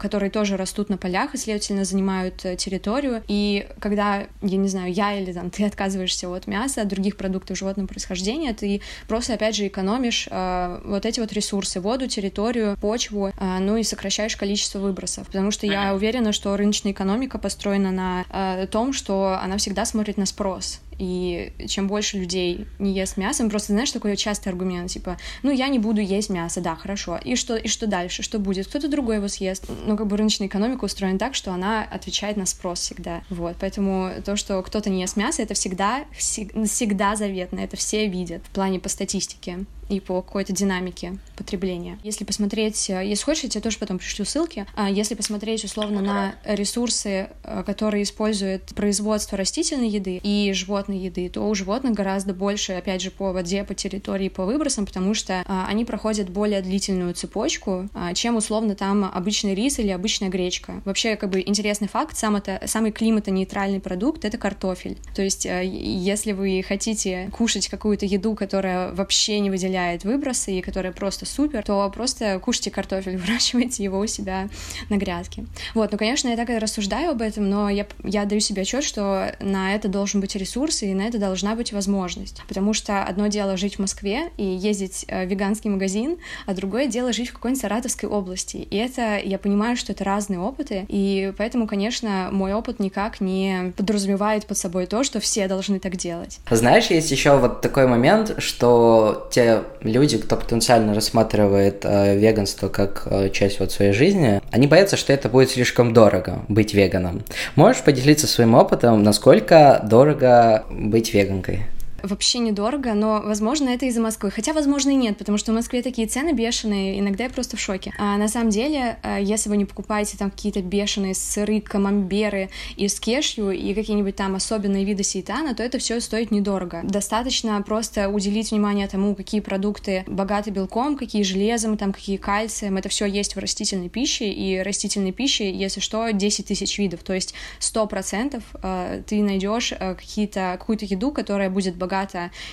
которые тоже растут на полях и, следовательно, занимают территорию, и когда, я не знаю, я или там ты отказываешься от мяса, от других продуктов животного происхождения, ты просто, опять же, экономишь э, вот эти вот ресурсы, воду, территорию, почву, э, ну и сокращаешь количество выбросов. Потому что я уверена, что рыночная экономика построена на э, том, что она всегда смотрит на спрос. И чем больше людей не ест мясо, просто знаешь, такой частый аргумент, типа, ну, я не буду есть мясо, да, хорошо, и что, и что дальше, что будет? Кто-то другой его съест. Ну, как бы рыночная экономика устроена так, что она отвечает на спрос всегда, вот, поэтому то, что кто-то не ест мясо, это всегда, всегда заветно, это все видят в плане по статистике и по какой-то динамике потребления. Если посмотреть, э, если хочешь, я тебе тоже потом пришлю ссылки, а если посмотреть условно на ресурсы, э, которые используют производство растительной еды и животной еды, то у животных гораздо больше, опять же, по воде, по территории, по выбросам, потому что а, они проходят более длительную цепочку, а, чем условно там обычный рис или обычная гречка. Вообще, как бы интересный факт, сам это, самый климатонейтральный продукт — это картофель. То есть, э, если вы хотите кушать какую-то еду, которая вообще не выделяет выделяет выбросы и которая просто супер, то просто кушайте картофель, выращивайте его у себя на грядке. Вот, ну, конечно, я так и рассуждаю об этом, но я, я даю себе отчет, что на это должен быть ресурс, и на это должна быть возможность. Потому что одно дело жить в Москве и ездить э, в веганский магазин, а другое дело жить в какой-нибудь Саратовской области. И это, я понимаю, что это разные опыты, и поэтому, конечно, мой опыт никак не подразумевает под собой то, что все должны так делать. Знаешь, есть еще вот такой момент, что те люди, кто потенциально рассматривает э, веганство как э, часть вот своей жизни, они боятся, что это будет слишком дорого быть веганом. Можешь поделиться своим опытом, насколько дорого быть веганкой? Вообще недорого, но, возможно, это из-за Москвы. Хотя, возможно, и нет, потому что в Москве такие цены бешеные, иногда я просто в шоке. А на самом деле, э, если вы не покупаете там какие-то бешеные сыры, камамберы из кешью и какие-нибудь там особенные виды сейтана, то это все стоит недорого. Достаточно просто уделить внимание тому, какие продукты богаты белком, какие железом, там, какие кальцием. Это все есть в растительной пище, и растительной пищи, если что, 10 тысяч видов. То есть 100% э, ты найдешь э, какие-то, какую-то еду, которая будет богата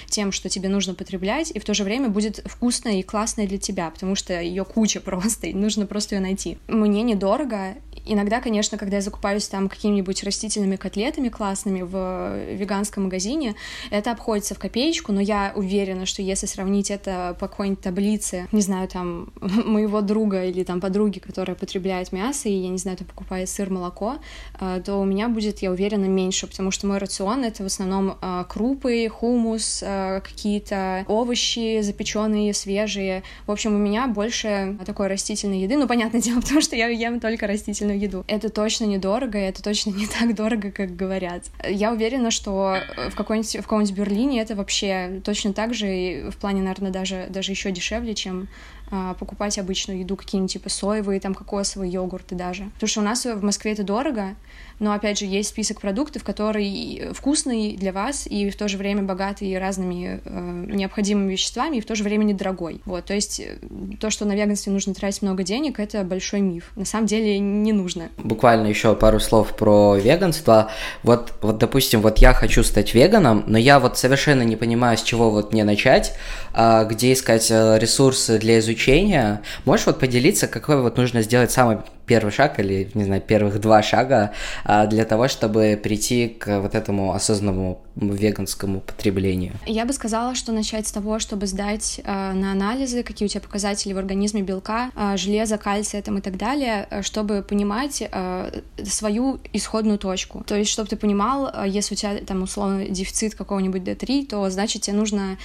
тем, что тебе нужно потреблять, и в то же время будет вкусная и классная для тебя, потому что ее куча просто, и нужно просто ее найти. Мне недорого, Иногда, конечно, когда я закупаюсь там какими-нибудь растительными котлетами классными в веганском магазине, это обходится в копеечку, но я уверена, что если сравнить это по какой-нибудь таблице, не знаю, там, моего друга или там подруги, которая потребляет мясо, и, я не знаю, там покупает сыр, молоко, э, то у меня будет, я уверена, меньше, потому что мой рацион — это в основном э, крупы, хумус, э, какие-то овощи запеченные, свежие. В общем, у меня больше такой растительной еды. Ну, понятное дело, потому что я ем только растительную вкусную еду. Это точно недорого, и это точно не так дорого, как говорят. Я уверена, что в каком-нибудь в каком-нибудь Берлине это вообще точно так же, и в плане, наверное, даже, даже еще дешевле, чем а, покупать обычную еду, какие-нибудь типа соевые, там кокосовые йогурты даже. Потому что у нас в Москве это дорого, но опять же есть список продуктов, который вкусный для вас и в то же время богатый разными э, необходимыми веществами и в то же время недорогой. Вот, то есть э, то, что на веганстве нужно тратить много денег, это большой миф. На самом деле не нужно. Буквально еще пару слов про веганство. Вот, вот, допустим, вот я хочу стать веганом, но я вот совершенно не понимаю, с чего вот мне начать, а, где искать э, ресурсы для изучения. Можешь вот поделиться, какой вот нужно сделать самый первый шаг или, не знаю, первых два шага а, для того, чтобы прийти к вот этому осознанному веганскому потреблению? Я бы сказала, что начать с того, чтобы сдать э, на анализы, какие у тебя показатели в организме белка, э, железа, кальция там, и так далее, чтобы понимать э, свою исходную точку. То есть, чтобы ты понимал, если у тебя там условно дефицит какого-нибудь D3, то значит тебе нужно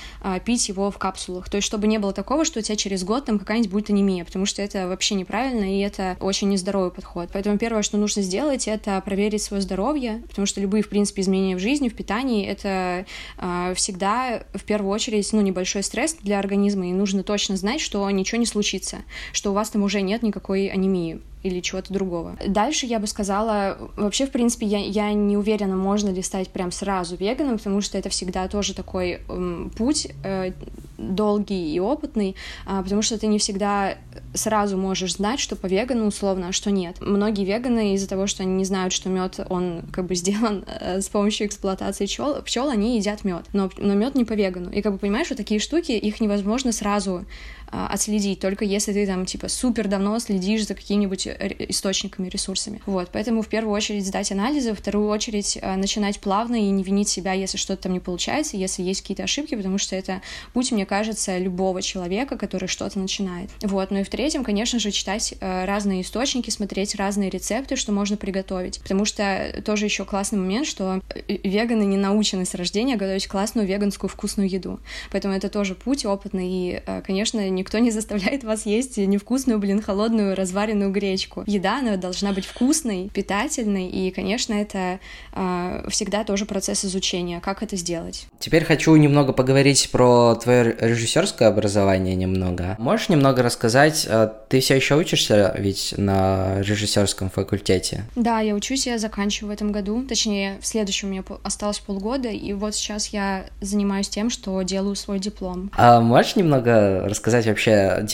пить его в капсулах. То есть, чтобы не было такого, что у тебя через год там какая-нибудь будет анемия, потому что это вообще неправильно, и это очень нездоровый подход. Поэтому первое, что нужно сделать, это проверить свое здоровье, потому что любые, в принципе, изменения в жизни, в питании, это э, всегда в первую очередь, ну, небольшой стресс для организма, и нужно точно знать, что ничего не случится, что у вас там уже нет никакой анемии или чего-то другого. Дальше я бы сказала, вообще, в принципе, я, я не уверена, можно ли стать прям сразу веганом, потому что это всегда тоже такой эм, путь э, долгий и опытный, э, потому что ты не всегда сразу можешь знать, что по вегану условно, а что нет. Многие веганы из-за того, что они не знают, что мед он как бы сделан э, с помощью эксплуатации пчел, пчел они едят мед, но, но мед не по вегану. И как бы понимаешь, вот такие штуки, их невозможно сразу отследить, только если ты там, типа, супер давно следишь за какими-нибудь э, источниками, ресурсами. Вот, поэтому в первую очередь сдать анализы, в вторую очередь а, начинать плавно и не винить себя, если что-то там не получается, если есть какие-то ошибки, потому что это путь, мне кажется, любого человека, который что-то начинает. Вот, ну и в третьем, конечно же, читать э, разные источники, смотреть разные рецепты, что можно приготовить, потому что тоже еще классный момент, что э, веганы не научены с рождения готовить классную веганскую вкусную еду, поэтому это тоже путь опытный, и, конечно, никто не заставляет вас есть невкусную, блин, холодную разваренную гречку. Еда, она должна быть вкусной, питательной, и, конечно, это э, всегда тоже процесс изучения, как это сделать. Теперь хочу немного поговорить про твое режиссерское образование немного. Можешь немного рассказать, а, ты все еще учишься ведь на режиссерском факультете? Да, я учусь, я заканчиваю в этом году, точнее, в следующем у меня осталось полгода, и вот сейчас я занимаюсь тем, что делаю свой диплом. А можешь немного рассказать вообще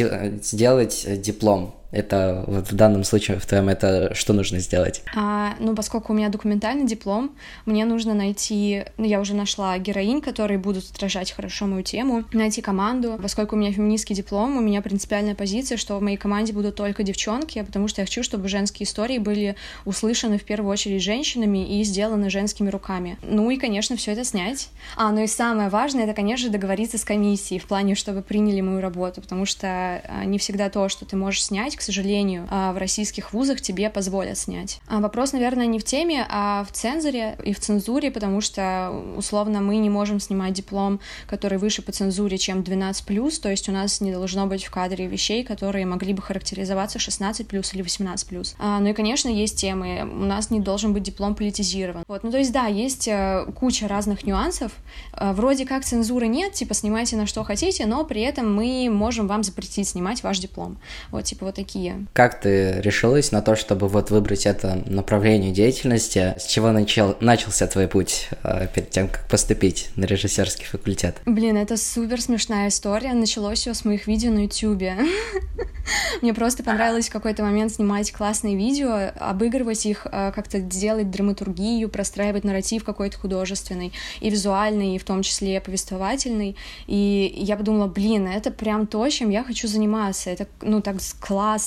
сделать диплом? Это вот в данном случае в твоем это что нужно сделать? А, ну, поскольку у меня документальный диплом, мне нужно найти, ну, я уже нашла героинь, которые будут отражать хорошо мою тему, найти команду. Поскольку у меня феминистский диплом, у меня принципиальная позиция, что в моей команде будут только девчонки, потому что я хочу, чтобы женские истории были услышаны в первую очередь женщинами и сделаны женскими руками. Ну и, конечно, все это снять. А, ну и самое важное, это, конечно, договориться с комиссией в плане, чтобы приняли мою работу, потому что а, не всегда то, что ты можешь снять, к сожалению, а, в российских вузах тебе позволят снять. А вопрос, наверное, не в теме, а в цензуре и в цензуре, потому что, условно, мы не можем снимать диплом, который выше по цензуре, чем 12+, то есть у нас не должно быть в кадре вещей, которые могли бы характеризоваться 16+, или 18+. А, ну и, конечно, есть темы. У нас не должен быть диплом политизирован. Вот, ну то есть, да, есть э, куча разных нюансов. Э, вроде как цензуры нет, типа, снимайте на что хотите, но при этом мы можем вам запретить снимать ваш диплом. Вот, типа, вот такие. Как ты решилась на то, чтобы вот выбрать это направление деятельности? С чего начал, начался твой путь э, перед тем, как поступить на режиссерский факультет? Блин, это супер смешная история. Началось все с моих видео на Ютубе. Мне просто понравилось в какой-то момент снимать классные видео, обыгрывать их, э, как-то делать драматургию, простраивать нарратив какой-то художественный, и визуальный, и в том числе повествовательный. И я подумала, блин, это прям то, чем я хочу заниматься. Это, ну, так классно.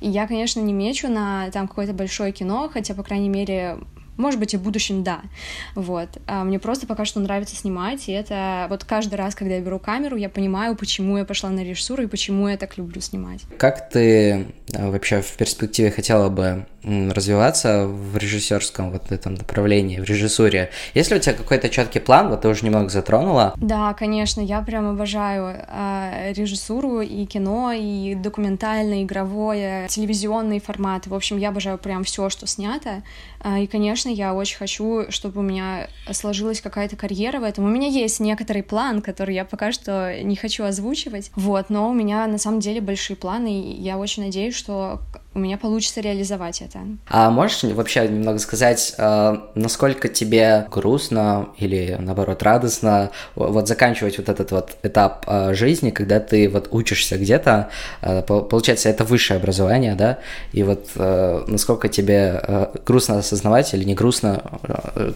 И я, конечно, не мечу на там какое-то большое кино, хотя, по крайней мере, может быть, и в будущем да. Вот. А мне просто пока что нравится снимать, и это вот каждый раз, когда я беру камеру, я понимаю, почему я пошла на режиссуру и почему я так люблю снимать. Как ты а, вообще в перспективе хотела бы развиваться в режиссерском вот этом направлении, в режиссуре. Есть ли у тебя какой-то четкий план? Вот ты уже немного затронула. Да, конечно, я прям обожаю э, режиссуру и кино, и документальное, игровое, телевизионный формат. В общем, я обожаю прям все, что снято. Э, и, конечно, я очень хочу, чтобы у меня сложилась какая-то карьера в этом. У меня есть некоторый план, который я пока что не хочу озвучивать. Вот, но у меня на самом деле большие планы, и я очень надеюсь, что у меня получится реализовать это. А можешь вообще немного сказать, э, насколько тебе грустно или, наоборот, радостно вот заканчивать вот этот вот этап э, жизни, когда ты вот учишься где-то, э, получается, это высшее образование, да, и вот насколько тебе грустно осознавать или не грустно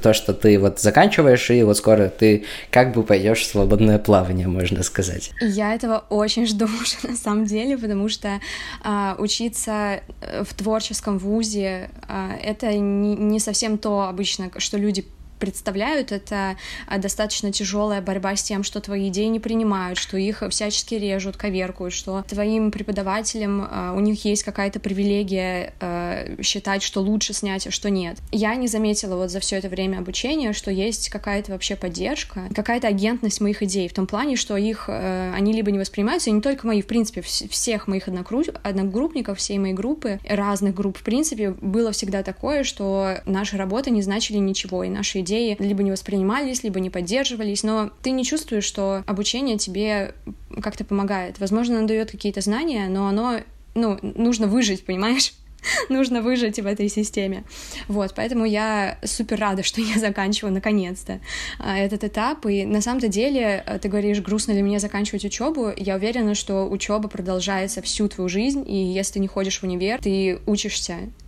то, что ты вот заканчиваешь, и вот скоро ты как бы пойдешь в свободное плавание, можно сказать. Я этого очень жду уже на самом деле, потому что а, учиться в творческом вузе а, это не совсем то обычно, что люди представляют, это а, достаточно тяжелая борьба с тем, что твои идеи не принимают, что их всячески режут, коверкуют, что твоим преподавателям а, у них есть какая-то привилегия а, считать, что лучше снять, а что нет. Я не заметила вот за все это время обучения, что есть какая-то вообще поддержка, какая-то агентность моих идей в том плане, что их они либо не воспринимаются, и не только мои, в принципе, всех моих одногруппников, всей моей группы, разных групп, в принципе, было всегда такое, что наши работы не значили ничего, и наши либо не воспринимались, либо не поддерживались, но ты не чувствуешь, что обучение тебе как-то помогает. Возможно, оно дает какие-то знания, но оно, ну, нужно выжить, понимаешь? нужно выжить в этой системе. Вот, поэтому я супер рада, что я заканчиваю наконец-то а, этот этап. И на самом-то деле, э, ты говоришь, грустно ли мне заканчивать учебу. Я уверена, что учеба продолжается всю твою жизнь, и если ты не ходишь в универ, ты учишься а,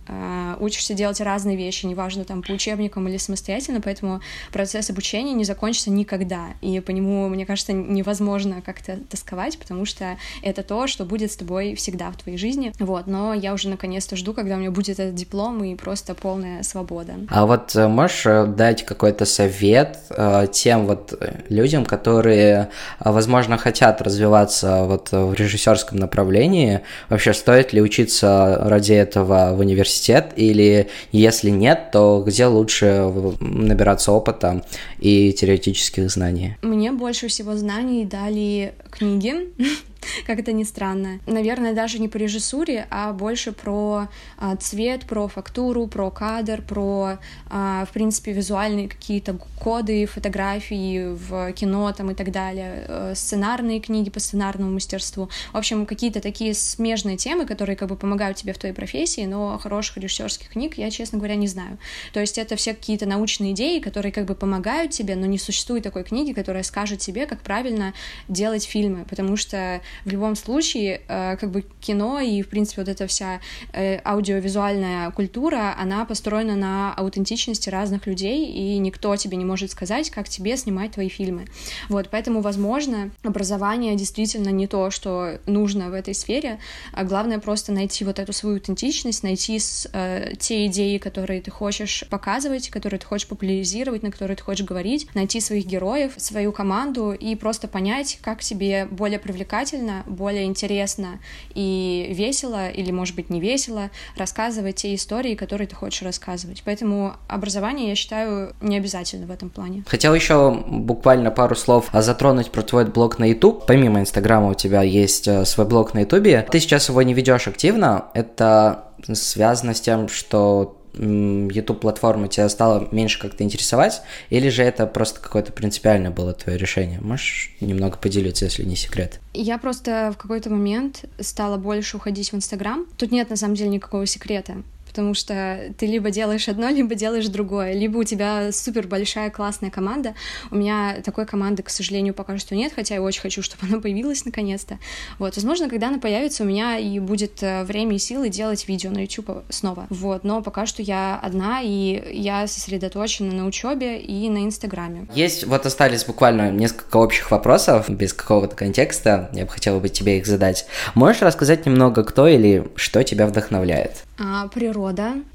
учишься делать разные вещи, неважно, там, по учебникам или самостоятельно, поэтому процесс обучения не закончится никогда, и по нему, мне кажется, невозможно как-то тосковать, потому что это то, что будет с тобой всегда в твоей жизни, вот, но я уже наконец-то жду, когда у меня будет этот диплом и просто полная свобода. А вот э, можешь э, дать какой-то совет э, тем вот людям, которые, возможно, хотят развиваться вот в режиссерском направлении, вообще стоит ли учиться ради этого в университете, университет, или если нет, то где лучше набираться опыта и теоретических знаний? Мне больше всего знаний дали книги, как это ни странно. Наверное, даже не по режиссуре, а больше про а, цвет, про фактуру, про кадр, про, а, в принципе, визуальные какие-то коды, фотографии в кино там и так далее, э, сценарные книги по сценарному мастерству. В общем, какие-то такие смежные темы, которые как бы помогают тебе в твоей профессии, но хороших режиссерских книг я, честно говоря, не знаю. То есть это все какие-то научные идеи, которые как бы помогают тебе, но не существует такой книги, которая скажет тебе, как правильно делать фильмы, потому что в любом случае, э, как бы кино и, в принципе, вот эта вся э, аудиовизуальная культура, она построена на аутентичности разных людей, и никто тебе не может сказать, как тебе снимать твои фильмы. Вот, поэтому, возможно, образование действительно не то, что нужно в этой сфере, а главное просто найти вот эту свою аутентичность, найти э, те идеи, которые ты хочешь показывать, которые ты хочешь популяризировать, на которые ты хочешь говорить, найти своих героев, свою команду и просто понять, как тебе более привлекательно увлекательно, более интересно и весело, или, может быть, не весело, рассказывать те истории, которые ты хочешь рассказывать. Поэтому образование, я считаю, не обязательно в этом плане. Хотел еще буквально пару слов затронуть про твой блог на YouTube. Помимо Инстаграма у тебя есть э, свой блог на YouTube. Ты сейчас его не ведешь активно. Это связано с тем, что YouTube-платформа тебя стала меньше как-то интересовать, или же это просто какое-то принципиальное было твое решение? Можешь немного поделиться, если не секрет? Я просто в какой-то момент стала больше уходить в Инстаграм. Тут нет на самом деле никакого секрета потому что ты либо делаешь одно, либо делаешь другое, либо у тебя супер большая классная команда. У меня такой команды, к сожалению, пока что нет, хотя я очень хочу, чтобы она появилась наконец-то. Вот, возможно, когда она появится, у меня и будет э, время и силы делать видео на YouTube снова. Вот, но пока что я одна, и я сосредоточена на учебе и на Инстаграме. Есть, вот остались буквально несколько общих вопросов, без какого-то контекста, я бы хотела бы тебе их задать. Можешь рассказать немного, кто или что тебя вдохновляет? А, природа,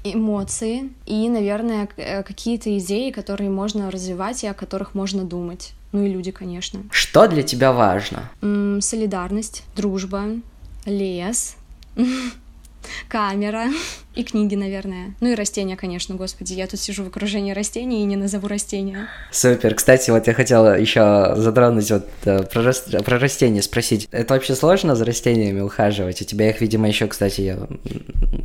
эмоции и, наверное, э, какие-то идеи, которые можно развивать и о которых можно думать. Ну и люди, конечно. Что для тебя важно? М-м, солидарность, дружба, лес, камера. И книги, наверное. Ну и растения, конечно, господи. Я тут сижу в окружении растений и не назову растения. Супер. Кстати, вот я хотела еще затронуть вот э, про, раст... про растения, спросить. Это вообще сложно за растениями ухаживать? У тебя их, видимо, еще, кстати, я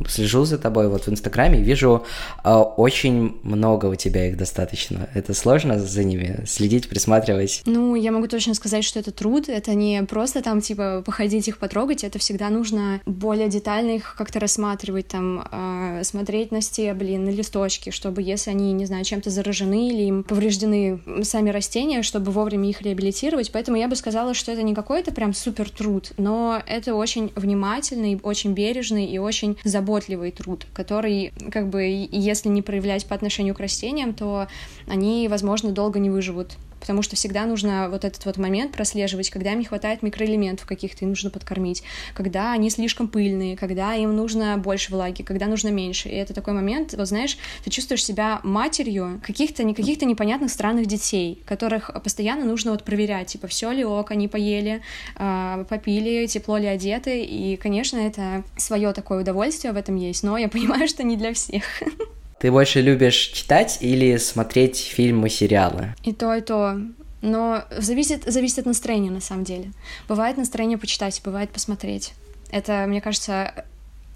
слежу за тобой вот в Инстаграме, вижу э, очень много у тебя их достаточно. Это сложно за ними следить, присматривать? Ну, я могу точно сказать, что это труд. Это не просто там, типа, походить их потрогать. Это всегда нужно более детально их как-то рассматривать, там, а, смотреть на стебли, на листочки, чтобы если они, не знаю, чем-то заражены или им повреждены сами растения, чтобы вовремя их реабилитировать. Поэтому я бы сказала, что это не какой-то прям супер труд, но это очень внимательный, очень бережный и очень заботливый труд, который, как бы, если не проявлять по отношению к растениям, то они, возможно, долго не выживут потому что всегда нужно вот этот вот момент прослеживать, когда им не хватает микроэлементов каких-то, им нужно подкормить, когда они слишком пыльные, когда им нужно больше влаги, когда нужно меньше. И это такой момент, вот знаешь, ты чувствуешь себя матерью каких-то не каких-то непонятных странных детей, которых постоянно нужно вот проверять, типа, все ли ок, они поели, э, попили, тепло ли одеты, и, конечно, это свое такое удовольствие в этом есть, но я понимаю, что не для всех. Ты больше любишь читать или смотреть фильмы, сериалы? И то, и то. Но зависит, зависит от настроения, на самом деле. Бывает настроение почитать, бывает посмотреть. Это, мне кажется,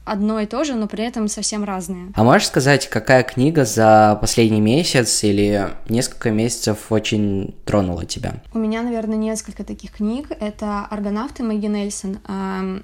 одно и то же, но при этом совсем разные. А можешь сказать, какая книга за последний месяц или несколько месяцев очень тронула тебя? У меня, наверное, несколько таких книг. Это «Аргонавты» Мэгги Нельсон.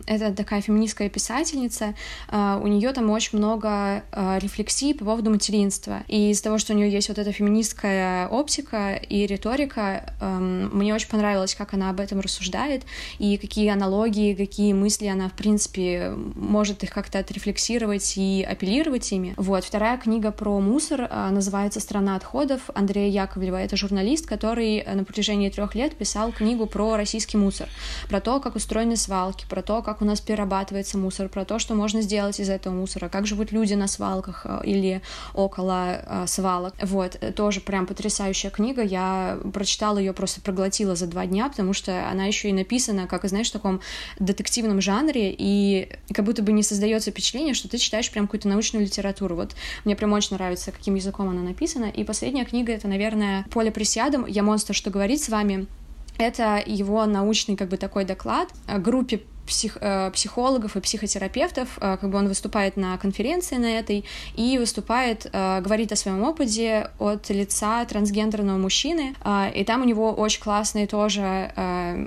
Это такая феминистская писательница. А, у нее там очень много а, рефлексий по поводу материнства. И из-за того, что у нее есть вот эта феминистская оптика и риторика, мне очень понравилось, как она об этом рассуждает, и какие аналогии, какие мысли она, в принципе, может их как-то как-то отрефлексировать и апеллировать ими. Вот. Вторая книга про мусор а, называется «Страна отходов» Андрея Яковлева. Это журналист, который э, на протяжении трех лет писал книгу про российский мусор, про то, как устроены свалки, про то, как у нас перерабатывается мусор, про то, что можно сделать из этого мусора, как живут люди на свалках э, или около э, свалок. Вот, тоже прям потрясающая книга. Я прочитала ее, просто проглотила за два дня, потому что она еще и написана, как, знаешь, в таком детективном жанре, и как будто бы не создает создается впечатление, что ты читаешь прям какую-то научную литературу. Вот мне прям очень нравится, каким языком она написана. И последняя книга — это, наверное, «Поле присядом. Я монстр, что говорит с вами». Это его научный как бы такой доклад группе псих, э, психологов и психотерапевтов, э, как бы он выступает на конференции на этой и выступает, э, говорит о своем опыте от лица трансгендерного мужчины, и там у него очень классные тоже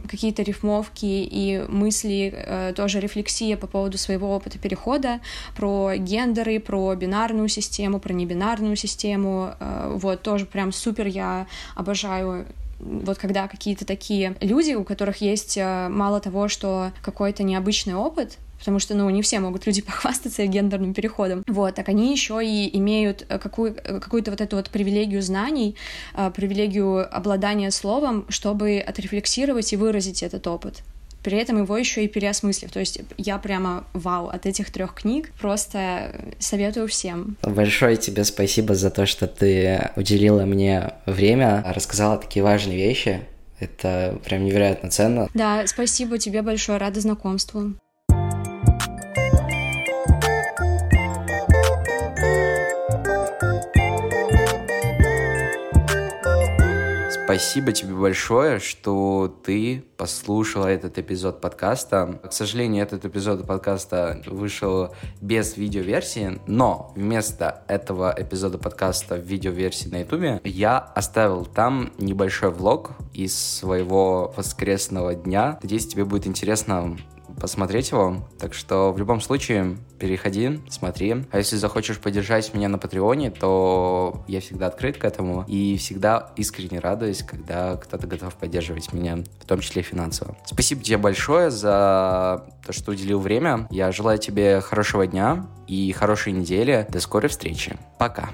какие-то рифмовки и мысли, тоже рефлексия по поводу своего опыта перехода, про гендеры, про бинарную систему, про небинарную систему, вот, тоже прям супер, я обожаю вот когда какие-то такие люди, у которых есть э, мало того, что какой-то необычный опыт, потому что, ну, не все могут люди похвастаться гендерным переходом. Вот, так они еще и имеют э, какую, э, какую-то вот эту вот привилегию знаний, привилегию обладания словом, чтобы отрефлексировать и выразить этот опыт при этом его еще и переосмыслив. То есть я прямо вау от этих трех книг. Просто советую всем. Большое тебе спасибо за то, что ты уделила мне время, рассказала такие важные вещи. Это прям невероятно ценно. Да, спасибо тебе большое, рада знакомству. Спасибо тебе большое, что ты послушала этот эпизод подкаста. К сожалению, этот эпизод подкаста вышел без видеоверсии, но вместо этого эпизода подкаста в видеоверсии на ютубе я оставил там небольшой влог из своего воскресного дня. Надеюсь, тебе будет интересно посмотреть его. Так что в любом случае переходи, смотри. А если захочешь поддержать меня на Патреоне, то я всегда открыт к этому и всегда искренне радуюсь, когда кто-то готов поддерживать меня, в том числе финансово. Спасибо тебе большое за то, что уделил время. Я желаю тебе хорошего дня и хорошей недели. До скорой встречи. Пока.